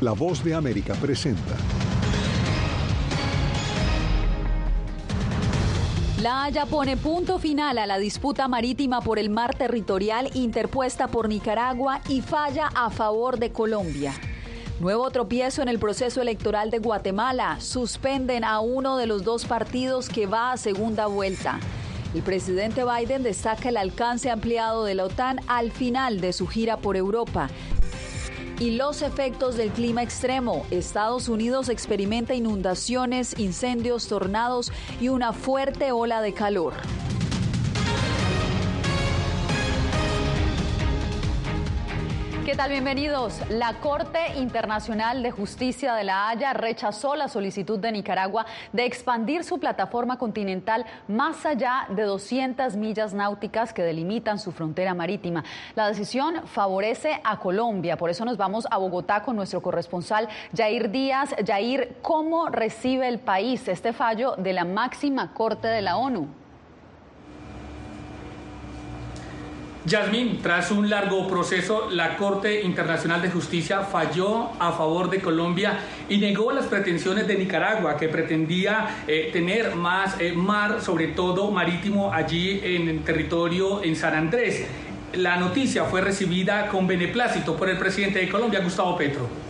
La voz de América presenta. La Haya pone punto final a la disputa marítima por el mar territorial interpuesta por Nicaragua y falla a favor de Colombia. Nuevo tropiezo en el proceso electoral de Guatemala. Suspenden a uno de los dos partidos que va a segunda vuelta. El presidente Biden destaca el alcance ampliado de la OTAN al final de su gira por Europa. Y los efectos del clima extremo. Estados Unidos experimenta inundaciones, incendios, tornados y una fuerte ola de calor. ¿Qué tal? Bienvenidos. La Corte Internacional de Justicia de La Haya rechazó la solicitud de Nicaragua de expandir su plataforma continental más allá de 200 millas náuticas que delimitan su frontera marítima. La decisión favorece a Colombia, por eso nos vamos a Bogotá con nuestro corresponsal Jair Díaz. Jair, ¿cómo recibe el país este fallo de la máxima Corte de la ONU? Yasmín, tras un largo proceso, la Corte Internacional de Justicia falló a favor de Colombia y negó las pretensiones de Nicaragua, que pretendía eh, tener más eh, mar, sobre todo marítimo, allí en el territorio en San Andrés. La noticia fue recibida con beneplácito por el presidente de Colombia, Gustavo Petro.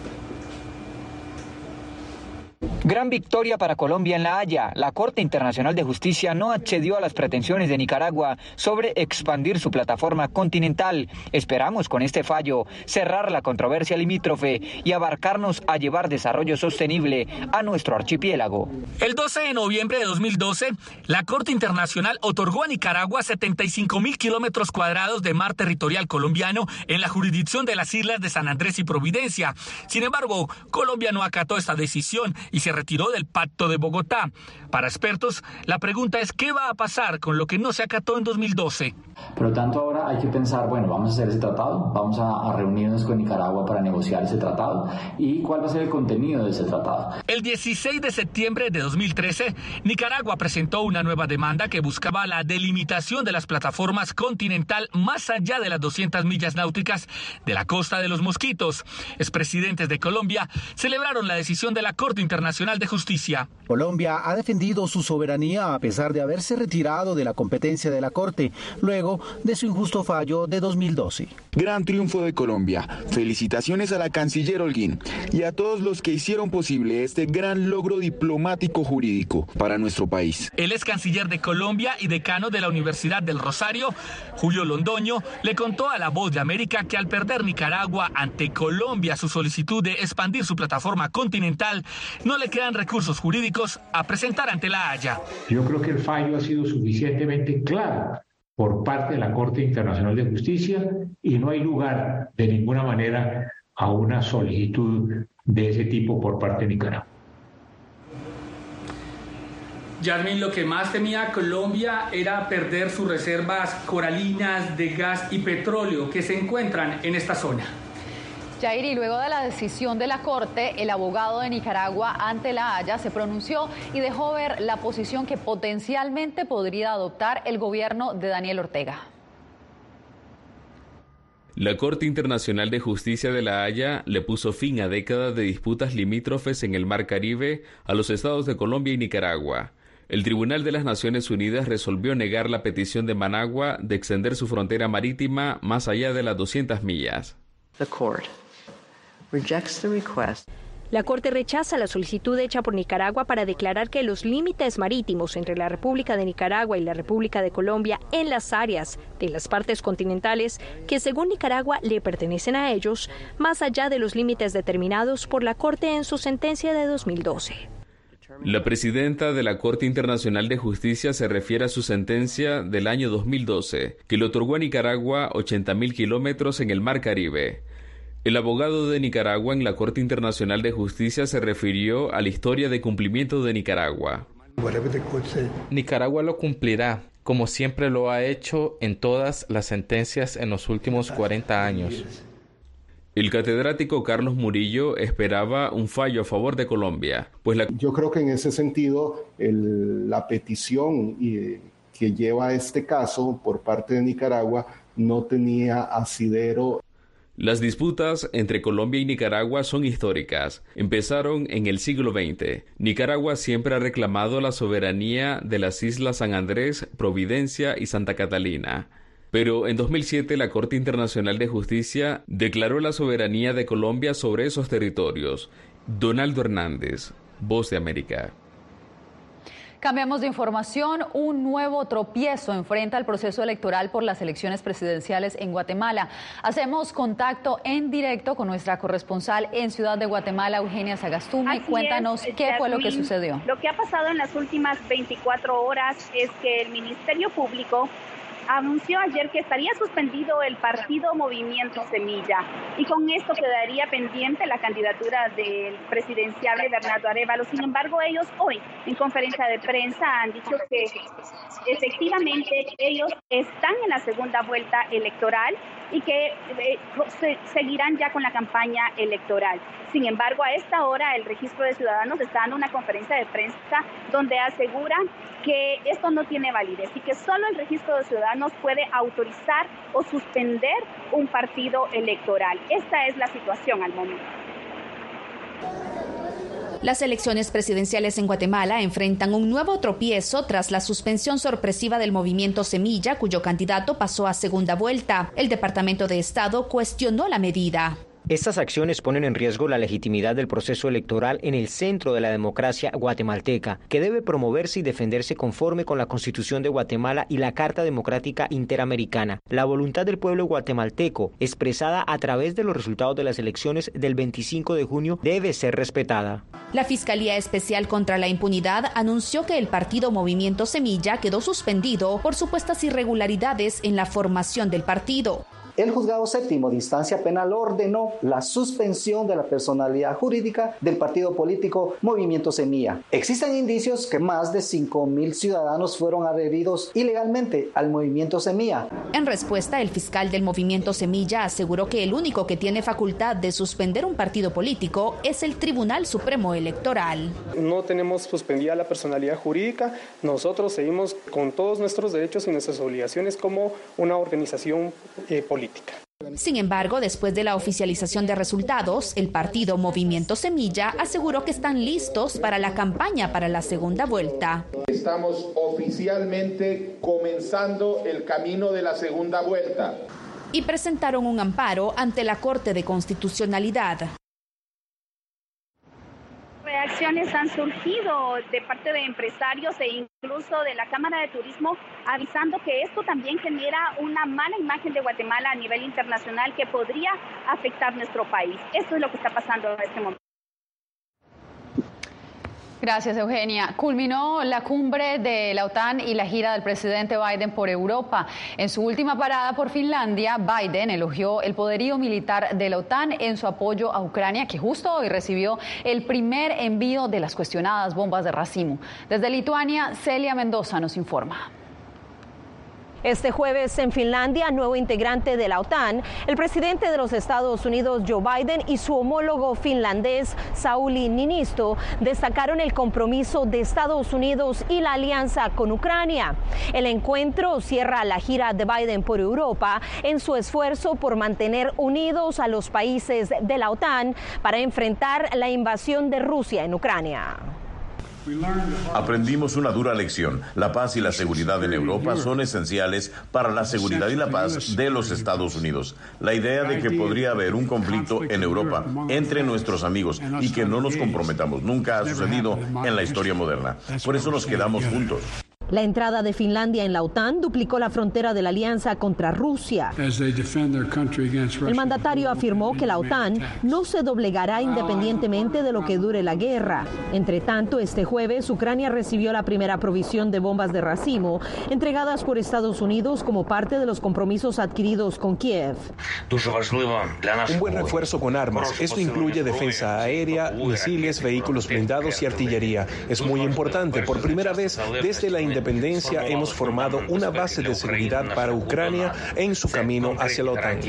Gran victoria para Colombia en La Haya. La Corte Internacional de Justicia no accedió a las pretensiones de Nicaragua sobre expandir su plataforma continental. Esperamos con este fallo cerrar la controversia limítrofe y abarcarnos a llevar desarrollo sostenible a nuestro archipiélago. El 12 de noviembre de 2012, la Corte Internacional otorgó a Nicaragua 75 mil kilómetros cuadrados de mar territorial colombiano en la jurisdicción de las islas de San Andrés y Providencia. Sin embargo, Colombia no acató esta decisión y se retiró del Pacto de Bogotá. Para expertos, la pregunta es qué va a pasar con lo que no se acató en 2012. Por lo tanto, ahora hay que pensar, bueno, vamos a hacer ese tratado, vamos a, a, reunirnos con Nicaragua para negociar ese tratado y cuál va a ser el contenido de ese tratado. El 16 de septiembre de 2013, Nicaragua presentó una nueva demanda que buscaba la delimitación de las plataformas continental más allá de las 200 millas náuticas de la costa de los Mosquitos. Expresidentes de Colombia celebraron la decisión de la Corte Internacional de Justicia. Colombia ha defendido su soberanía a pesar de haberse retirado de la competencia de la Corte luego de su injusto fallo de 2012. Gran triunfo de Colombia. Felicitaciones a la canciller Holguín y a todos los que hicieron posible este gran logro diplomático jurídico para nuestro país. El ex canciller de Colombia y decano de la Universidad del Rosario, Julio Londoño, le contó a La Voz de América que al perder Nicaragua ante Colombia su solicitud de expandir su plataforma continental, no le quedan recursos jurídicos a presentar ante la Haya. Yo creo que el fallo ha sido suficientemente claro por parte de la Corte Internacional de Justicia y no hay lugar de ninguna manera a una solicitud de ese tipo por parte de Nicaragua. Yasmin, lo que más temía Colombia era perder sus reservas coralinas de gas y petróleo que se encuentran en esta zona. Jair, y luego de la decisión de la Corte, el abogado de Nicaragua ante la Haya se pronunció y dejó ver la posición que potencialmente podría adoptar el gobierno de Daniel Ortega. La Corte Internacional de Justicia de La Haya le puso fin a décadas de disputas limítrofes en el Mar Caribe a los estados de Colombia y Nicaragua. El Tribunal de las Naciones Unidas resolvió negar la petición de Managua de extender su frontera marítima más allá de las 200 millas. La Corte rechaza la solicitud hecha por Nicaragua para declarar que los límites marítimos entre la República de Nicaragua y la República de Colombia en las áreas de las partes continentales que según Nicaragua le pertenecen a ellos, más allá de los límites determinados por la Corte en su sentencia de 2012. La presidenta de la Corte Internacional de Justicia se refiere a su sentencia del año 2012, que le otorgó a Nicaragua 80.000 kilómetros en el Mar Caribe. El abogado de Nicaragua en la Corte Internacional de Justicia se refirió a la historia de cumplimiento de Nicaragua. Nicaragua lo cumplirá, como siempre lo ha hecho en todas las sentencias en los últimos 40 años. El catedrático Carlos Murillo esperaba un fallo a favor de Colombia, pues. Yo creo que en ese sentido la petición que lleva este caso por parte de Nicaragua no tenía asidero Las disputas entre Colombia y Nicaragua son históricas. Empezaron en el siglo XX. Nicaragua siempre ha reclamado la soberanía de las islas San Andrés, Providencia y Santa Catalina. Pero en 2007 la Corte Internacional de Justicia declaró la soberanía de Colombia sobre esos territorios. Donaldo Hernández, Voz de América. Cambiamos de información. Un nuevo tropiezo enfrenta el proceso electoral por las elecciones presidenciales en Guatemala. Hacemos contacto en directo con nuestra corresponsal en Ciudad de Guatemala, Eugenia Sagastumi. Cuéntanos qué fue lo que sucedió. Lo que ha pasado en las últimas 24 horas es que el Ministerio Público anunció ayer que estaría suspendido el partido Movimiento Semilla y con esto quedaría pendiente la candidatura del presidenciable Bernardo Arevalo. Sin embargo, ellos hoy en conferencia de prensa han dicho que efectivamente ellos están en la segunda vuelta electoral y que eh, seguirán ya con la campaña electoral. Sin embargo, a esta hora el registro de ciudadanos está dando una conferencia de prensa donde aseguran que esto no tiene validez y que solo el registro de ciudadanos puede autorizar o suspender un partido electoral. Esta es la situación al momento. Las elecciones presidenciales en Guatemala enfrentan un nuevo tropiezo tras la suspensión sorpresiva del movimiento Semilla, cuyo candidato pasó a segunda vuelta. El Departamento de Estado cuestionó la medida. Estas acciones ponen en riesgo la legitimidad del proceso electoral en el centro de la democracia guatemalteca, que debe promoverse y defenderse conforme con la Constitución de Guatemala y la Carta Democrática Interamericana. La voluntad del pueblo guatemalteco, expresada a través de los resultados de las elecciones del 25 de junio, debe ser respetada. La Fiscalía Especial contra la Impunidad anunció que el partido Movimiento Semilla quedó suspendido por supuestas irregularidades en la formación del partido. El juzgado séptimo de instancia penal ordenó la suspensión de la personalidad jurídica del partido político Movimiento Semilla. Existen indicios que más de 5.000 ciudadanos fueron adheridos ilegalmente al Movimiento Semilla. En respuesta, el fiscal del Movimiento Semilla aseguró que el único que tiene facultad de suspender un partido político es el Tribunal Supremo Electoral. No tenemos suspendida la personalidad jurídica, nosotros seguimos con todos nuestros derechos y nuestras obligaciones como una organización eh, política. Sin embargo, después de la oficialización de resultados, el partido Movimiento Semilla aseguró que están listos para la campaña para la segunda vuelta. Estamos oficialmente comenzando el camino de la segunda vuelta. Y presentaron un amparo ante la Corte de Constitucionalidad reacciones han surgido de parte de empresarios e incluso de la Cámara de Turismo avisando que esto también genera una mala imagen de Guatemala a nivel internacional que podría afectar nuestro país. Esto es lo que está pasando en este momento. Gracias, Eugenia. Culminó la cumbre de la OTAN y la gira del presidente Biden por Europa. En su última parada por Finlandia, Biden elogió el poderío militar de la OTAN en su apoyo a Ucrania, que justo hoy recibió el primer envío de las cuestionadas bombas de racimo. Desde Lituania, Celia Mendoza nos informa. Este jueves en Finlandia, nuevo integrante de la OTAN, el presidente de los Estados Unidos Joe Biden y su homólogo finlandés Sauli Ninisto destacaron el compromiso de Estados Unidos y la alianza con Ucrania. El encuentro cierra la gira de Biden por Europa en su esfuerzo por mantener unidos a los países de la OTAN para enfrentar la invasión de Rusia en Ucrania. Aprendimos una dura lección. La paz y la seguridad en Europa son esenciales para la seguridad y la paz de los Estados Unidos. La idea de que podría haber un conflicto en Europa entre nuestros amigos y que no nos comprometamos nunca ha sucedido en la historia moderna. Por eso nos quedamos juntos. La entrada de Finlandia en la OTAN duplicó la frontera de la alianza contra Rusia. El mandatario afirmó que la OTAN no se doblegará independientemente de lo que dure la guerra. Entre tanto, este jueves Ucrania recibió la primera provisión de bombas de racimo entregadas por Estados Unidos como parte de los compromisos adquiridos con Kiev. Un buen refuerzo con armas. Esto incluye defensa aérea, misiles, vehículos blindados y artillería. Es muy importante. Por primera vez desde la independencia independencia hemos formado una base de seguridad para Ucrania en su camino hacia la OTAN.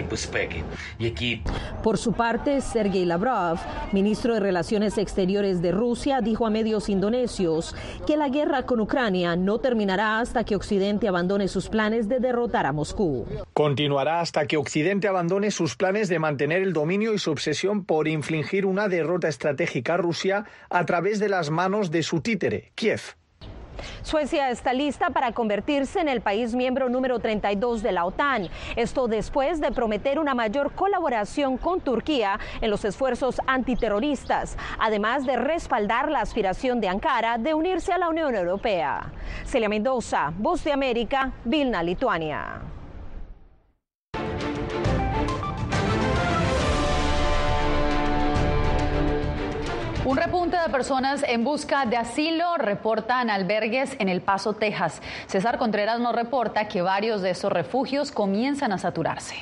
Por su parte, Sergei Lavrov, ministro de Relaciones Exteriores de Rusia, dijo a medios indonesios que la guerra con Ucrania no terminará hasta que Occidente abandone sus planes de derrotar a Moscú. Continuará hasta que Occidente abandone sus planes de mantener el dominio y su obsesión por infligir una derrota estratégica a Rusia a través de las manos de su títere, Kiev. Suecia está lista para convertirse en el país miembro número 32 de la OTAN. Esto después de prometer una mayor colaboración con Turquía en los esfuerzos antiterroristas, además de respaldar la aspiración de Ankara de unirse a la Unión Europea. Celia Mendoza, Voz de América, Vilna, Lituania. Un repunte de personas en busca de asilo reportan albergues en El Paso, Texas. César Contreras nos reporta que varios de esos refugios comienzan a saturarse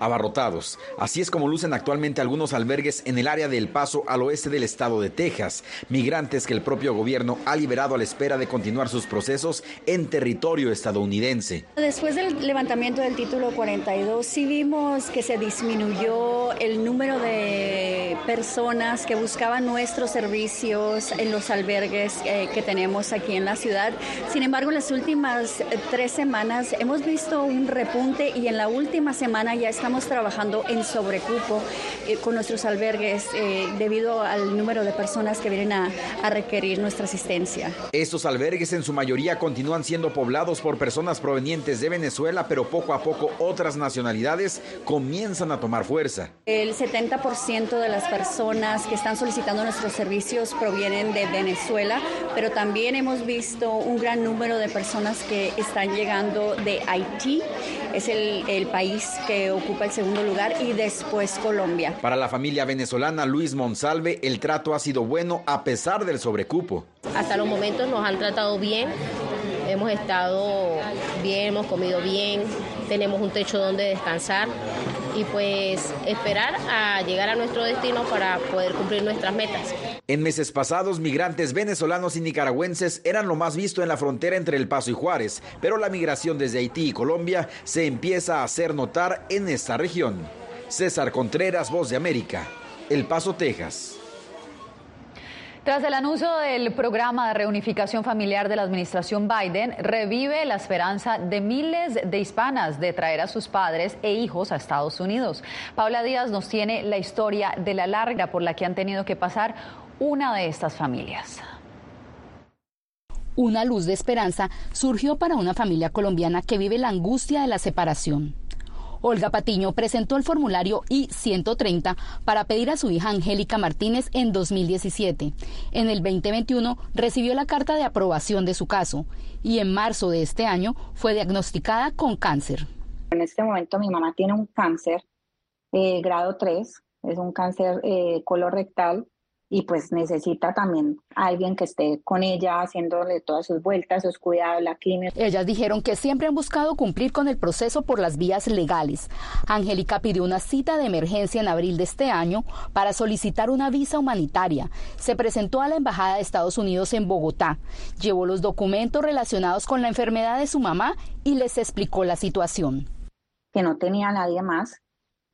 abarrotados. Así es como lucen actualmente algunos albergues en el área del Paso al oeste del estado de Texas, migrantes que el propio gobierno ha liberado a la espera de continuar sus procesos en territorio estadounidense. Después del levantamiento del título 42, sí vimos que se disminuyó el número de personas que buscaban nuestros servicios en los albergues eh, que tenemos aquí en la ciudad. Sin embargo, en las últimas tres semanas hemos visto un repunte y en la última semana ya estamos estamos trabajando en sobrecupo eh, con nuestros albergues eh, debido al número de personas que vienen a, a requerir nuestra asistencia. Estos albergues en su mayoría continúan siendo poblados por personas provenientes de Venezuela, pero poco a poco otras nacionalidades comienzan a tomar fuerza. El 70% de las personas que están solicitando nuestros servicios provienen de Venezuela, pero también hemos visto un gran número de personas que están llegando de Haití. Es el, el país que ocupa el segundo lugar y después Colombia. Para la familia venezolana Luis Monsalve, el trato ha sido bueno a pesar del sobrecupo. Hasta los momentos nos han tratado bien, hemos estado bien, hemos comido bien, tenemos un techo donde descansar y pues esperar a llegar a nuestro destino para poder cumplir nuestras metas. En meses pasados, migrantes venezolanos y nicaragüenses eran lo más visto en la frontera entre El Paso y Juárez, pero la migración desde Haití y Colombia se empieza a hacer notar en esta región. César Contreras, Voz de América, El Paso, Texas. Tras el anuncio del programa de reunificación familiar de la administración Biden, revive la esperanza de miles de hispanas de traer a sus padres e hijos a Estados Unidos. Paula Díaz nos tiene la historia de la larga por la que han tenido que pasar una de estas familias. Una luz de esperanza surgió para una familia colombiana que vive la angustia de la separación. Olga Patiño presentó el formulario I-130 para pedir a su hija Angélica Martínez en 2017. En el 2021 recibió la carta de aprobación de su caso y en marzo de este año fue diagnosticada con cáncer. En este momento mi mamá tiene un cáncer eh, grado 3, es un cáncer eh, colorectal y pues necesita también alguien que esté con ella haciéndole todas sus vueltas, sus cuidados, la quimio. Ellas dijeron que siempre han buscado cumplir con el proceso por las vías legales. Angélica pidió una cita de emergencia en abril de este año para solicitar una visa humanitaria. Se presentó a la Embajada de Estados Unidos en Bogotá, llevó los documentos relacionados con la enfermedad de su mamá y les explicó la situación. Que no tenía nadie más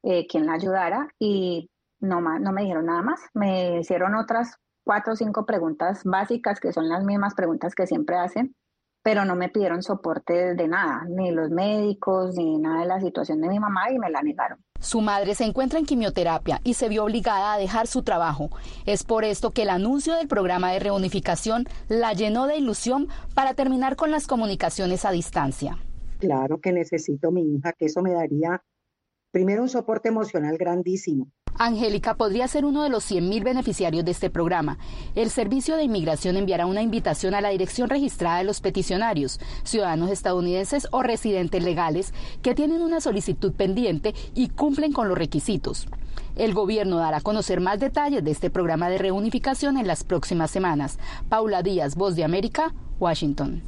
eh, quien la ayudara y no, no me dijeron nada más. Me hicieron otras cuatro o cinco preguntas básicas, que son las mismas preguntas que siempre hacen, pero no me pidieron soporte de nada, ni los médicos, ni nada de la situación de mi mamá y me la negaron. Su madre se encuentra en quimioterapia y se vio obligada a dejar su trabajo. Es por esto que el anuncio del programa de reunificación la llenó de ilusión para terminar con las comunicaciones a distancia. Claro que necesito mi hija, que eso me daría primero un soporte emocional grandísimo Angélica podría ser uno de los 100.000 beneficiarios de este programa. El Servicio de Inmigración enviará una invitación a la dirección registrada de los peticionarios, ciudadanos estadounidenses o residentes legales que tienen una solicitud pendiente y cumplen con los requisitos. El gobierno dará a conocer más detalles de este programa de reunificación en las próximas semanas. Paula Díaz, Voz de América, Washington.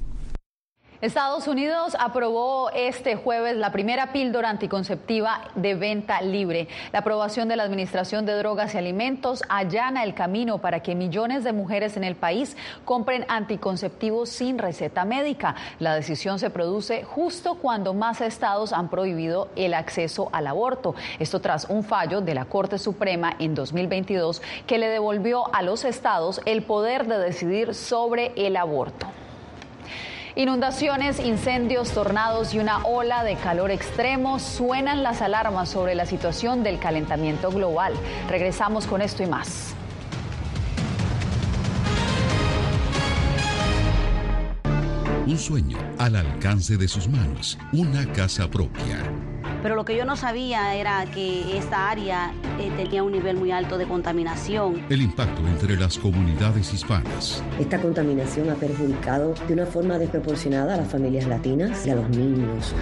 Estados Unidos aprobó este jueves la primera píldora anticonceptiva de venta libre. La aprobación de la Administración de Drogas y Alimentos allana el camino para que millones de mujeres en el país compren anticonceptivos sin receta médica. La decisión se produce justo cuando más estados han prohibido el acceso al aborto. Esto tras un fallo de la Corte Suprema en 2022 que le devolvió a los estados el poder de decidir sobre el aborto. Inundaciones, incendios, tornados y una ola de calor extremo suenan las alarmas sobre la situación del calentamiento global. Regresamos con esto y más. Un sueño al alcance de sus manos, una casa propia pero lo que yo no sabía era que esta área eh, tenía un nivel muy alto de contaminación. El impacto entre las comunidades hispanas. Esta contaminación ha perjudicado de una forma desproporcionada a las familias latinas y a los niños.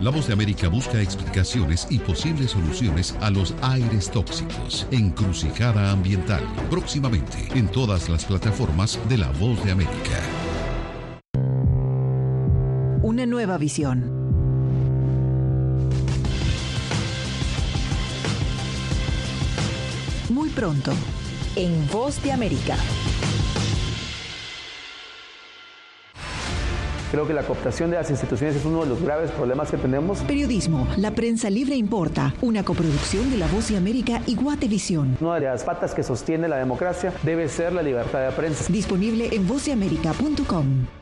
La Voz de América busca explicaciones y posibles soluciones a los aires tóxicos. Encrucijada ambiental. Próximamente en todas las plataformas de La Voz de América. Una nueva visión muy pronto en Voz de América. Creo que la cooptación de las instituciones es uno de los graves problemas que tenemos. Periodismo, la prensa libre importa, una coproducción de La Voz de América y Guatevisión. Una de las patas que sostiene la democracia debe ser la libertad de prensa. Disponible en vozdeamerica.com.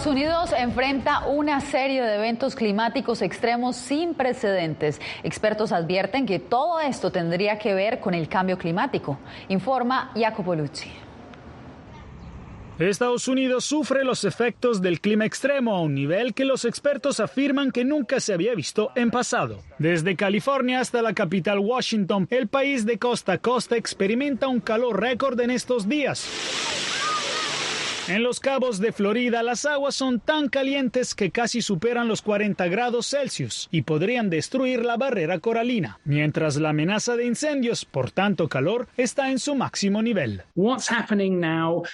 Estados Unidos enfrenta una serie de eventos climáticos extremos sin precedentes. Expertos advierten que todo esto tendría que ver con el cambio climático. Informa Jacopo Luzzi. Estados Unidos sufre los efectos del clima extremo a un nivel que los expertos afirman que nunca se había visto en pasado. Desde California hasta la capital Washington, el país de costa a costa experimenta un calor récord en estos días. En los cabos de Florida las aguas son tan calientes que casi superan los 40 grados Celsius y podrían destruir la barrera coralina, mientras la amenaza de incendios por tanto calor está en su máximo nivel.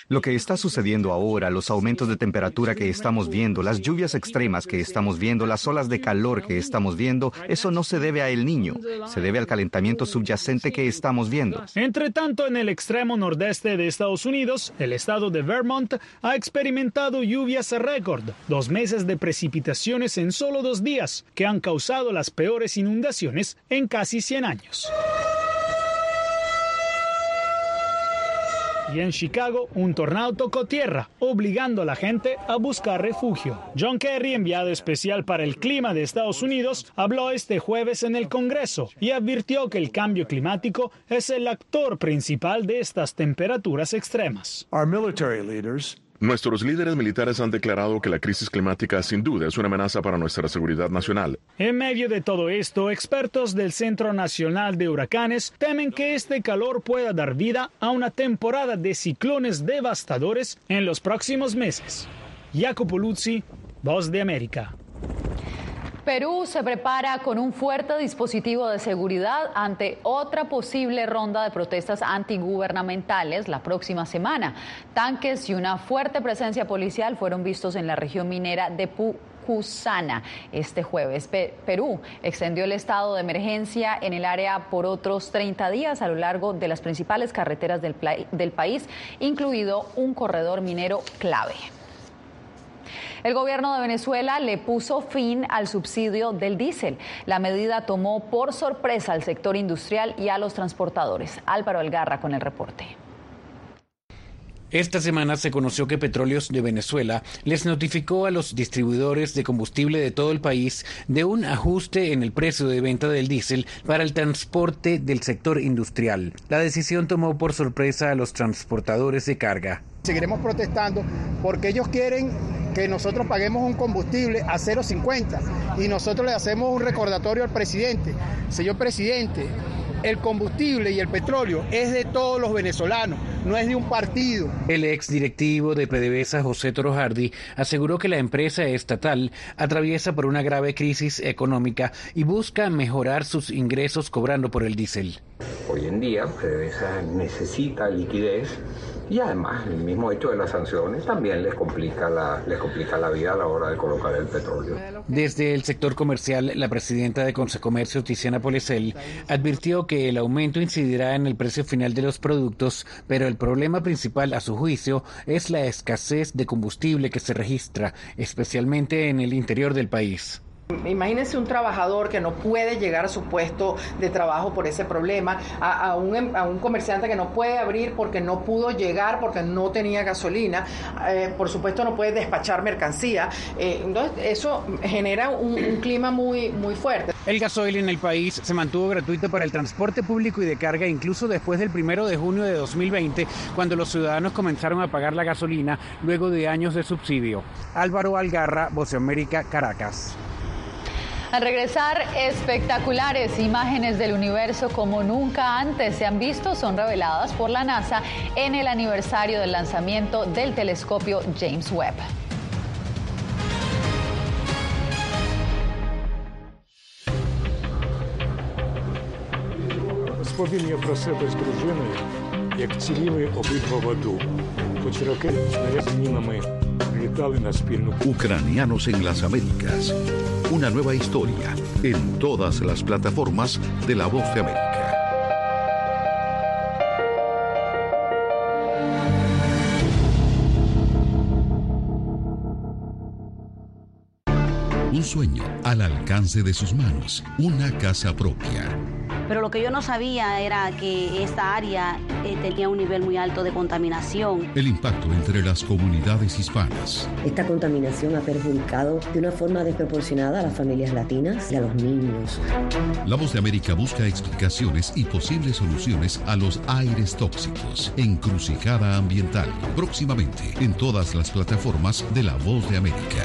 Lo que está sucediendo ahora, los aumentos de temperatura que estamos viendo, las lluvias extremas que estamos viendo, las olas de calor que estamos viendo, eso no se debe a el niño, se debe al calentamiento subyacente que estamos viendo. Entre tanto, en el extremo nordeste de Estados Unidos, el estado de Vermont ha experimentado lluvias récord, dos meses de precipitaciones en solo dos días, que han causado las peores inundaciones en casi 100 años. Y en Chicago, un tornado tocó tierra, obligando a la gente a buscar refugio. John Kerry, enviado especial para el clima de Estados Unidos, habló este jueves en el Congreso y advirtió que el cambio climático es el actor principal de estas temperaturas extremas. Nuestros líderes militares han declarado que la crisis climática sin duda es una amenaza para nuestra seguridad nacional. En medio de todo esto, expertos del Centro Nacional de Huracanes temen que este calor pueda dar vida a una temporada de ciclones devastadores en los próximos meses. Jacopo Luzzi, Voz de América. Perú se prepara con un fuerte dispositivo de seguridad ante otra posible ronda de protestas antigubernamentales la próxima semana. Tanques y una fuerte presencia policial fueron vistos en la región minera de Pu Cusana este jueves. Perú extendió el estado de emergencia en el área por otros 30 días a lo largo de las principales carreteras del país, incluido un corredor minero clave. El gobierno de Venezuela le puso fin al subsidio del diésel. La medida tomó por sorpresa al sector industrial y a los transportadores. Álvaro Algarra con el reporte. Esta semana se conoció que Petróleos de Venezuela les notificó a los distribuidores de combustible de todo el país de un ajuste en el precio de venta del diésel para el transporte del sector industrial. La decisión tomó por sorpresa a los transportadores de carga. Seguiremos protestando porque ellos quieren que nosotros paguemos un combustible a 0,50 y nosotros le hacemos un recordatorio al presidente. Señor presidente, el combustible y el petróleo es de todos los venezolanos, no es de un partido. El ex directivo de PDVSA, José Torojardi, aseguró que la empresa estatal atraviesa por una grave crisis económica y busca mejorar sus ingresos cobrando por el diésel. Hoy en día, PDVSA necesita liquidez y además el mismo hecho de las sanciones también les complica la, les complica la vida a la hora de colocar el petróleo. Desde el sector comercial, la presidenta de Consecomercio, Tiziana Polecel, advirtió que el aumento incidirá en el precio final de los productos, pero el problema principal, a su juicio, es la escasez de combustible que se registra, especialmente en el interior del país. Imagínense un trabajador que no puede llegar a su puesto de trabajo por ese problema, a, un, em, a un, comerciante que no puede abrir porque no pudo llegar, porque no tenía gasolina, eh, por supuesto no puede despachar mercancía. Eh, entonces eso genera un, clima muy, muy fuerte. El gasoil en el país se mantuvo gratuito para el transporte público y de carga incluso después del primero de junio de 2020, cuando los ciudadanos comenzaron a pagar la gasolina luego de años de subsidio. Álvaro Algarra, Voce América, Caracas. Al regresar, espectaculares imágenes del universo como nunca antes se han visto son reveladas por la NASA en el aniversario del lanzamiento del telescopio James Webb. Розповім про себе з дружиною, як ціліли обидва в аду, хоч ракети снаряд мінами літали на спільну. Ucranianos en las Américas. Una nueva historia en todas las plataformas de La Voz de América. Un sueño al alcance de sus manos, una casa propia pero lo que yo no sabía era que esta área eh, tenía un nivel muy alto de contaminación. El impacto entre las comunidades hispanas. Esta contaminación ha perjudicado de una forma desproporcionada a las familias latinas y a los niños. La voz de América busca explicaciones y posibles soluciones a los aires tóxicos. Encrucijada ambiental. Próximamente en todas las plataformas de La Voz de América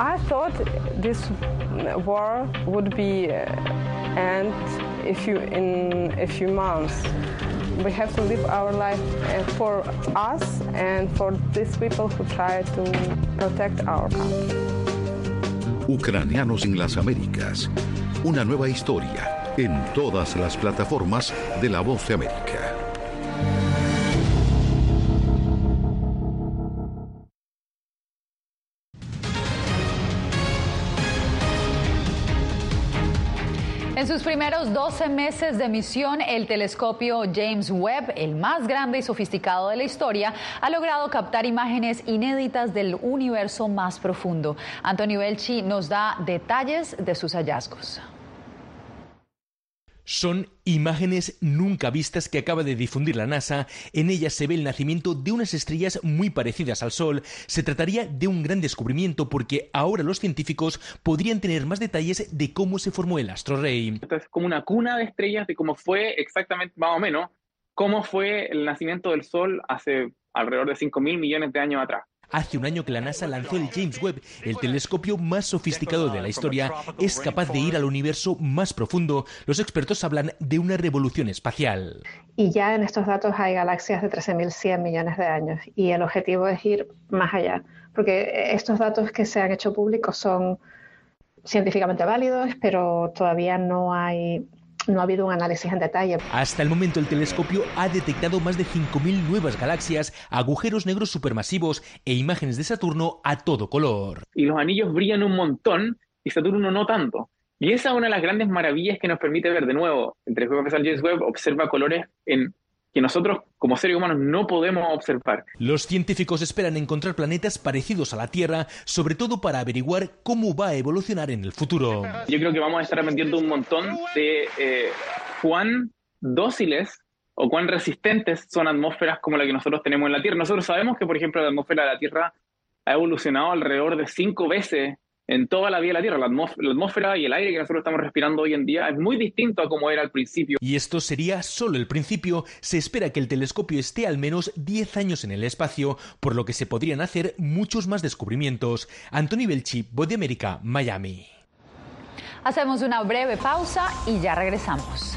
I thought this war would be uh, end a few in a few months. We have to live our life uh, for us and for these people who try to protect our country. Ucranianos en las Américas. Una nueva historia en todas las plataformas de La Voz de América. En sus primeros 12 meses de misión, el telescopio James Webb, el más grande y sofisticado de la historia, ha logrado captar imágenes inéditas del universo más profundo. Antonio Belchi nos da detalles de sus hallazgos. Son imágenes nunca vistas que acaba de difundir la NASA. En ellas se ve el nacimiento de unas estrellas muy parecidas al Sol. Se trataría de un gran descubrimiento porque ahora los científicos podrían tener más detalles de cómo se formó el astro rey. Esto es como una cuna de estrellas de cómo fue exactamente, más o menos, cómo fue el nacimiento del Sol hace alrededor de 5 mil millones de años atrás. Hace un año que la NASA lanzó el James Webb, el telescopio más sofisticado de la historia, es capaz de ir al universo más profundo. Los expertos hablan de una revolución espacial. Y ya en estos datos hay galaxias de 13.100 millones de años y el objetivo es ir más allá, porque estos datos que se han hecho públicos son científicamente válidos, pero todavía no hay no ha habido un análisis en detalle. Hasta el momento el telescopio ha detectado más de 5.000 nuevas galaxias, agujeros negros supermasivos e imágenes de Saturno a todo color. Y los anillos brillan un montón y Saturno no tanto. Y esa es una de las grandes maravillas que nos permite ver de nuevo. El telescopio espacial James Webb observa colores en que nosotros como seres humanos no podemos observar. Los científicos esperan encontrar planetas parecidos a la Tierra, sobre todo para averiguar cómo va a evolucionar en el futuro. Yo creo que vamos a estar aprendiendo un montón de eh, cuán dóciles o cuán resistentes son atmósferas como la que nosotros tenemos en la Tierra. Nosotros sabemos que, por ejemplo, la atmósfera de la Tierra ha evolucionado alrededor de cinco veces en toda la vida de la Tierra. La, atmósfera y el aire que nosotros estamos respirando hoy en día es muy distinto a como era al principio. Y esto sería solo el principio. Se espera que el telescopio esté al menos 10 años en el espacio, por lo que se podrían hacer muchos más descubrimientos. Anthony Belchi, Voz de América, Miami. Hacemos una breve pausa y ya regresamos.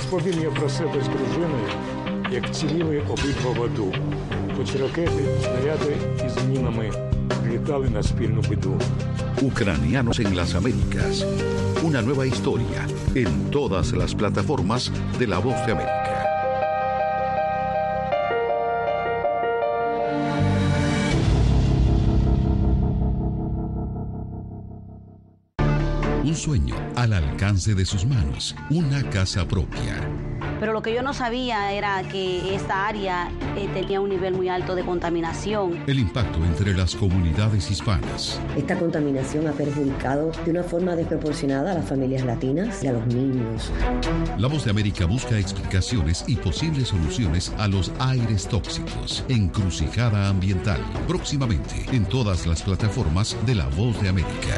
Розповім я про себе з дружиною, як ціліли обидва в аду. Хоч ракети, снаряди із мінами літали на спільну біду. Ucranianos en las Américas. Una nueva historia en todas las plataformas de La Voz de América. Sueño al alcance de sus manos, una casa propia. Pero lo que yo no sabía era que esta área eh, tenía un nivel muy alto de contaminación. El impacto entre las comunidades hispanas. Esta contaminación ha perjudicado de una forma desproporcionada a las familias latinas y a los niños. La Voz de América busca explicaciones y posibles soluciones a los aires tóxicos. Encrucijada ambiental. Próximamente en todas las plataformas de La Voz de América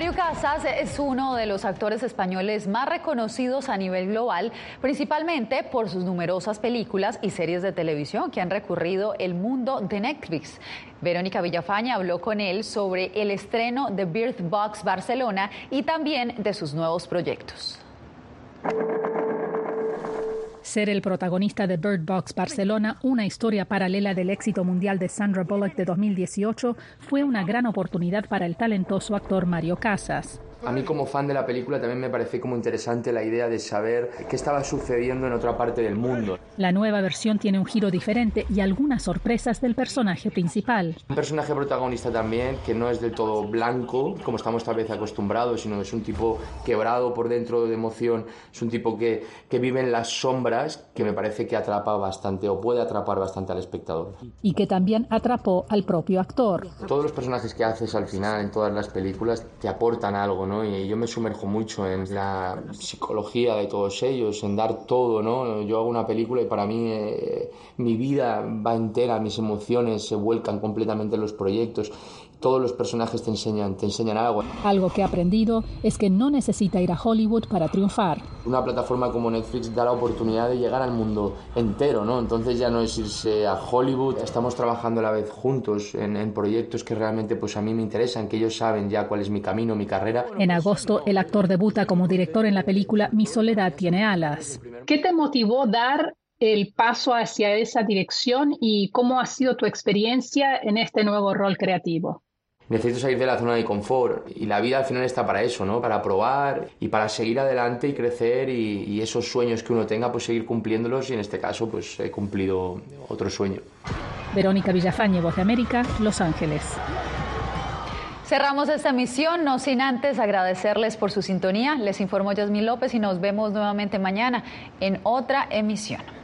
Mario Casas es uno de los actores españoles más reconocidos a nivel global, principalmente por sus numerosas películas y series de televisión que han recurrido el mundo de Netflix. Verónica Villafaña habló con él sobre el estreno de Birth Box Barcelona y también de sus nuevos proyectos. Ser el protagonista de Bird Box Barcelona, una historia paralela del éxito mundial de Sandra Bullock de 2018, fue una gran oportunidad para el talentoso actor Mario Casas. A mí como fan de la película también me pareció como interesante la idea de saber qué estaba sucediendo en otra parte del mundo. La nueva versión tiene un giro diferente y algunas sorpresas del personaje principal. Un personaje protagonista también que no es del todo blanco, como estamos tal vez acostumbrados, sino es un tipo quebrado por dentro de emoción, es un tipo que, que vive en las sombras, que me parece que atrapa bastante o puede atrapar bastante al espectador. Y que también atrapó al propio actor. Todos los personajes que haces al final en todas las películas te aportan algo Y yo me sumerjo mucho en la psicología de todos ellos, en dar todo, ¿no? Yo hago una película y para mí eh, mi vida va entera, mis emociones se vuelcan completamente en los proyectos todos los personajes te enseñan, te enseñan algo. Algo que he aprendido es que no necesita ir a Hollywood para triunfar. Una plataforma como Netflix da la oportunidad de llegar al mundo entero, ¿no? Entonces ya no es irse a Hollywood, estamos trabajando a la vez juntos en, en proyectos que realmente pues a mí me interesan, que ellos saben ya cuál es mi camino, mi carrera. En agosto, el actor debuta como director en la película Mi soledad tiene alas. ¿Qué te motivó dar el paso hacia esa dirección y cómo ha sido tu experiencia en este nuevo rol creativo? Necesito salir de la zona de confort y la vida al final está para eso, ¿no? Para probar y para seguir adelante y crecer y, y, esos sueños que uno tenga, pues seguir cumpliéndolos y en este caso pues he cumplido otro sueño. Verónica Villafañe, Voz de América, Los Ángeles. Cerramos esta emisión, no sin antes agradecerles por su sintonía. Les informó Yasmín López y nos vemos nuevamente mañana en otra emisión.